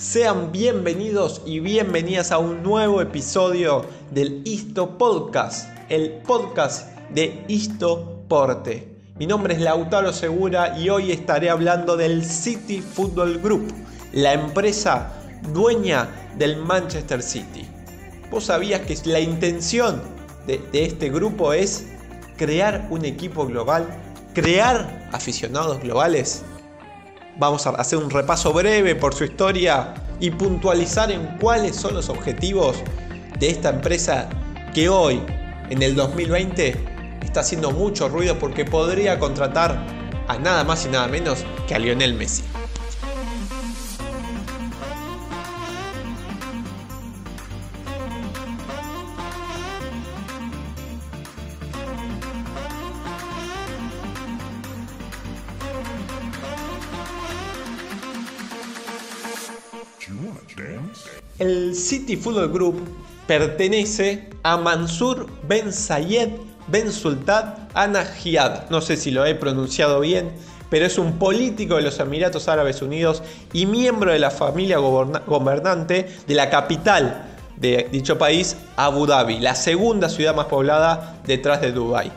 Sean bienvenidos y bienvenidas a un nuevo episodio del Isto Podcast, el podcast de Isto Porte. Mi nombre es Lautaro Segura y hoy estaré hablando del City Football Group, la empresa dueña del Manchester City. ¿Vos sabías que la intención de, de este grupo es crear un equipo global, crear aficionados globales? Vamos a hacer un repaso breve por su historia y puntualizar en cuáles son los objetivos de esta empresa que hoy, en el 2020, está haciendo mucho ruido porque podría contratar a nada más y nada menos que a Lionel Messi. El City Football Group pertenece a Mansur Ben Zayed Ben Sultan Al Nahyan. No sé si lo he pronunciado bien, pero es un político de los Emiratos Árabes Unidos y miembro de la familia gobernante de la capital de dicho país, Abu Dhabi, la segunda ciudad más poblada detrás de Dubái.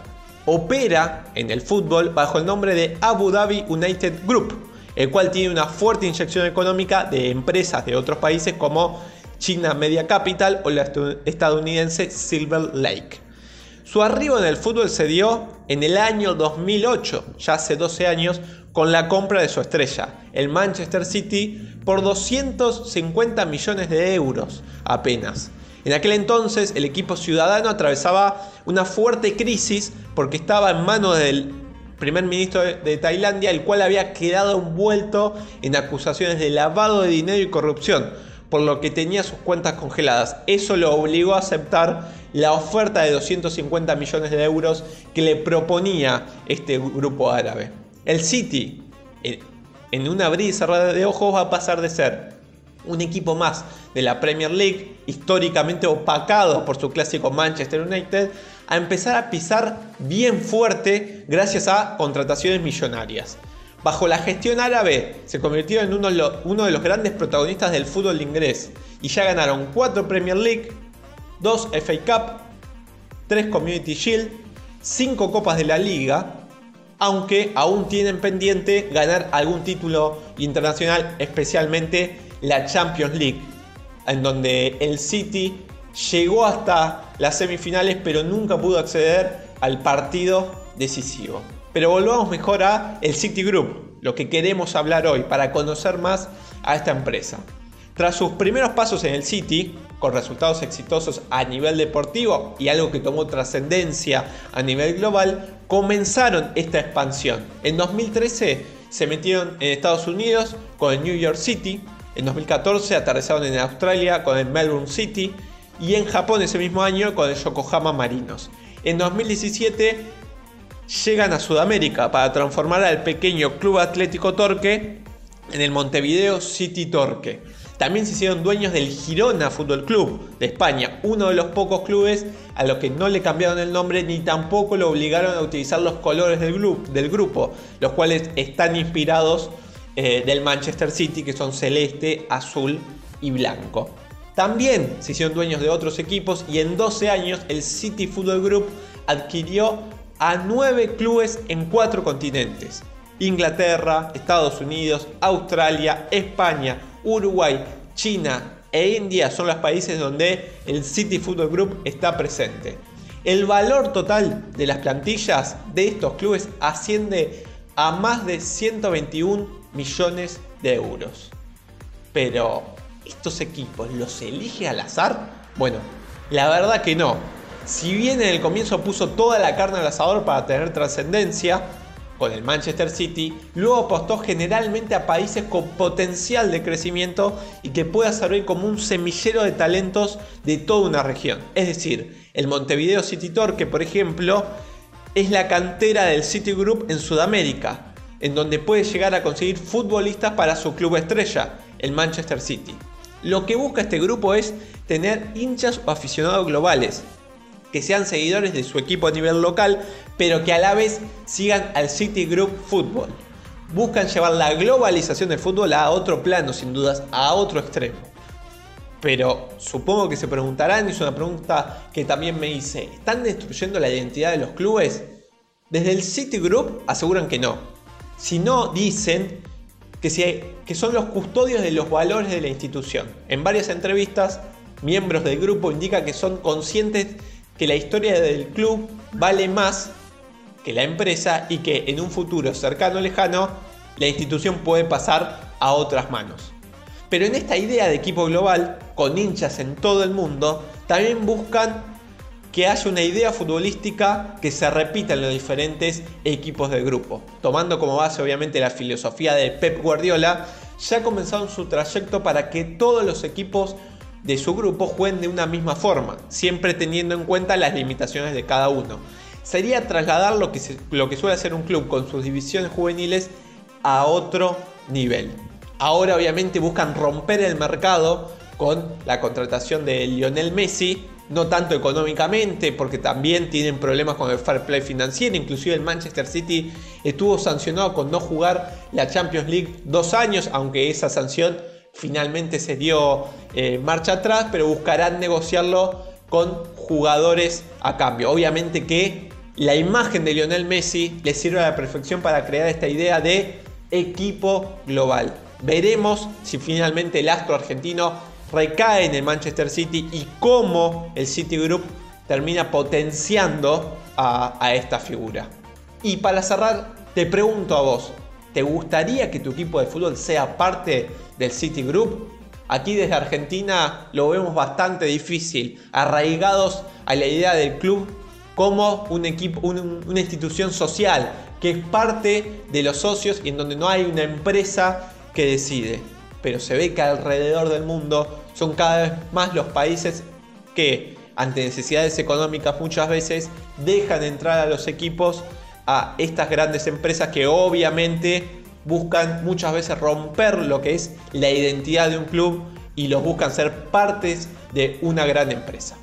Opera en el fútbol bajo el nombre de Abu Dhabi United Group, el cual tiene una fuerte inyección económica de empresas de otros países como China Media Capital o la estadounidense Silver Lake. Su arribo en el fútbol se dio en el año 2008, ya hace 12 años, con la compra de su estrella, el Manchester City, por 250 millones de euros apenas. En aquel entonces el equipo ciudadano atravesaba una fuerte crisis porque estaba en manos del primer ministro de Tailandia, el cual había quedado envuelto en acusaciones de lavado de dinero y corrupción, por lo que tenía sus cuentas congeladas. Eso lo obligó a aceptar la oferta de 250 millones de euros que le proponía este grupo árabe. El City, en una abrir y cerrada de ojos, va a pasar de ser un equipo más de la Premier League, históricamente opacado por su clásico Manchester United, a empezar a pisar bien fuerte gracias a contrataciones millonarias. Bajo la gestión árabe se convirtió en uno, de los grandes protagonistas del fútbol inglés y ya ganaron 4 Premier League, 2 FA Cup, 3 Community Shield, 5 Copas de la Liga, aunque aún tienen pendiente ganar algún título internacional, especialmente la Champions League, en donde el City llegó hasta las semifinales pero nunca pudo acceder al partido decisivo. Pero volvamos mejor a el City Group, lo que queremos hablar hoy para conocer más a esta empresa. Tras sus primeros pasos en el City, con resultados exitosos a nivel deportivo y algo que tomó trascendencia a nivel global, comenzaron esta expansión. En 2013 se metieron en Estados Unidos con el New York City, en 2014 aterrizaron en Australia con el Melbourne City y en Japón ese mismo año con el Yokohama Marinos. En 2017 llegan a Sudamérica para transformar al pequeño Club Atlético Torque en el Montevideo City Torque. También se hicieron dueños del Girona Fútbol Club de España, uno de los pocos clubes a los que no le cambiaron el nombre ni tampoco lo obligaron a utilizar los colores del, grupo, los cuales están inspirados eh, del Manchester City, que son celeste, azul y blanco. También se hicieron dueños de otros equipos y en 12 años el City Football Group adquirió a nueve clubes en cuatro continentes. Inglaterra, Estados Unidos, Australia, España, Uruguay, China e India son los países donde el City Football Group está presente. El valor total de las plantillas de estos clubes asciende a más de 121 millones de euros. Pero, ¿estos equipos los elige al azar? Bueno, la verdad que no. Si bien en el comienzo puso toda la carne al asador para tener trascendencia con el Manchester City, luego apostó generalmente a países con potencial de crecimiento y que pueda servir como un semillero de talentos de toda una región. Es decir, el Montevideo City Torque, por ejemplo, es la cantera del City Group en Sudamérica, en donde puede llegar a conseguir futbolistas para su club estrella, el Manchester City. Lo que busca este grupo es tener hinchas o aficionados globales, que sean seguidores de su equipo a nivel local, pero que a la vez sigan al City Group Football. buscan llevar la globalización del fútbol a otro plano, sin dudas, a otro extremo. Pero supongo que se preguntarán, y es una pregunta que también me hice, ¿están destruyendo la identidad de los clubes? Desde el Citigroup aseguran que no. Si no, dicen que, son los custodios de los valores de la institución. En varias entrevistas, miembros del grupo indican que son conscientes que la historia del club vale más que la empresa y que en un futuro cercano o lejano la institución puede pasar a otras manos. Pero en esta idea de equipo global, con hinchas en todo el mundo, también buscan que haya una idea futbolística que se repita en los diferentes equipos del grupo. Tomando como base obviamente la filosofía de Pep Guardiola, ya comenzaron su trayecto para que todos los equipos de su grupo jueguen de una misma forma, siempre teniendo en cuenta las limitaciones de cada uno sería trasladar lo que, lo que suele hacer un club con sus divisiones juveniles a otro nivel. Ahora obviamente buscan romper el mercado con la contratación de Lionel Messi, no tanto económicamente, porque también tienen problemas con el fair play financiero, inclusive el Manchester City estuvo sancionado con no jugar la Champions League dos años, aunque esa sanción finalmente se dio eh, marcha atrás, pero buscarán negociarlo con jugadores a cambio. Obviamente que la imagen de Lionel Messi le sirve a la perfección para crear esta idea de equipo global. Veremos si finalmente el astro argentino recae en el Manchester City y cómo el City Group termina potenciando a, esta figura. Y para cerrar, te pregunto a vos, ¿te gustaría que tu equipo de fútbol sea parte del City Group? Aquí desde Argentina lo vemos bastante difícil, arraigados a la idea del club como un equipo, una institución social que es parte de los socios y en donde no hay una empresa que decide. Pero se ve que alrededor del mundo son cada vez más los países que ante necesidades económicas muchas veces dejan entrar a los equipos a estas grandes empresas que obviamente buscan muchas veces romper lo que es la identidad de un club y los buscan ser partes de una gran empresa.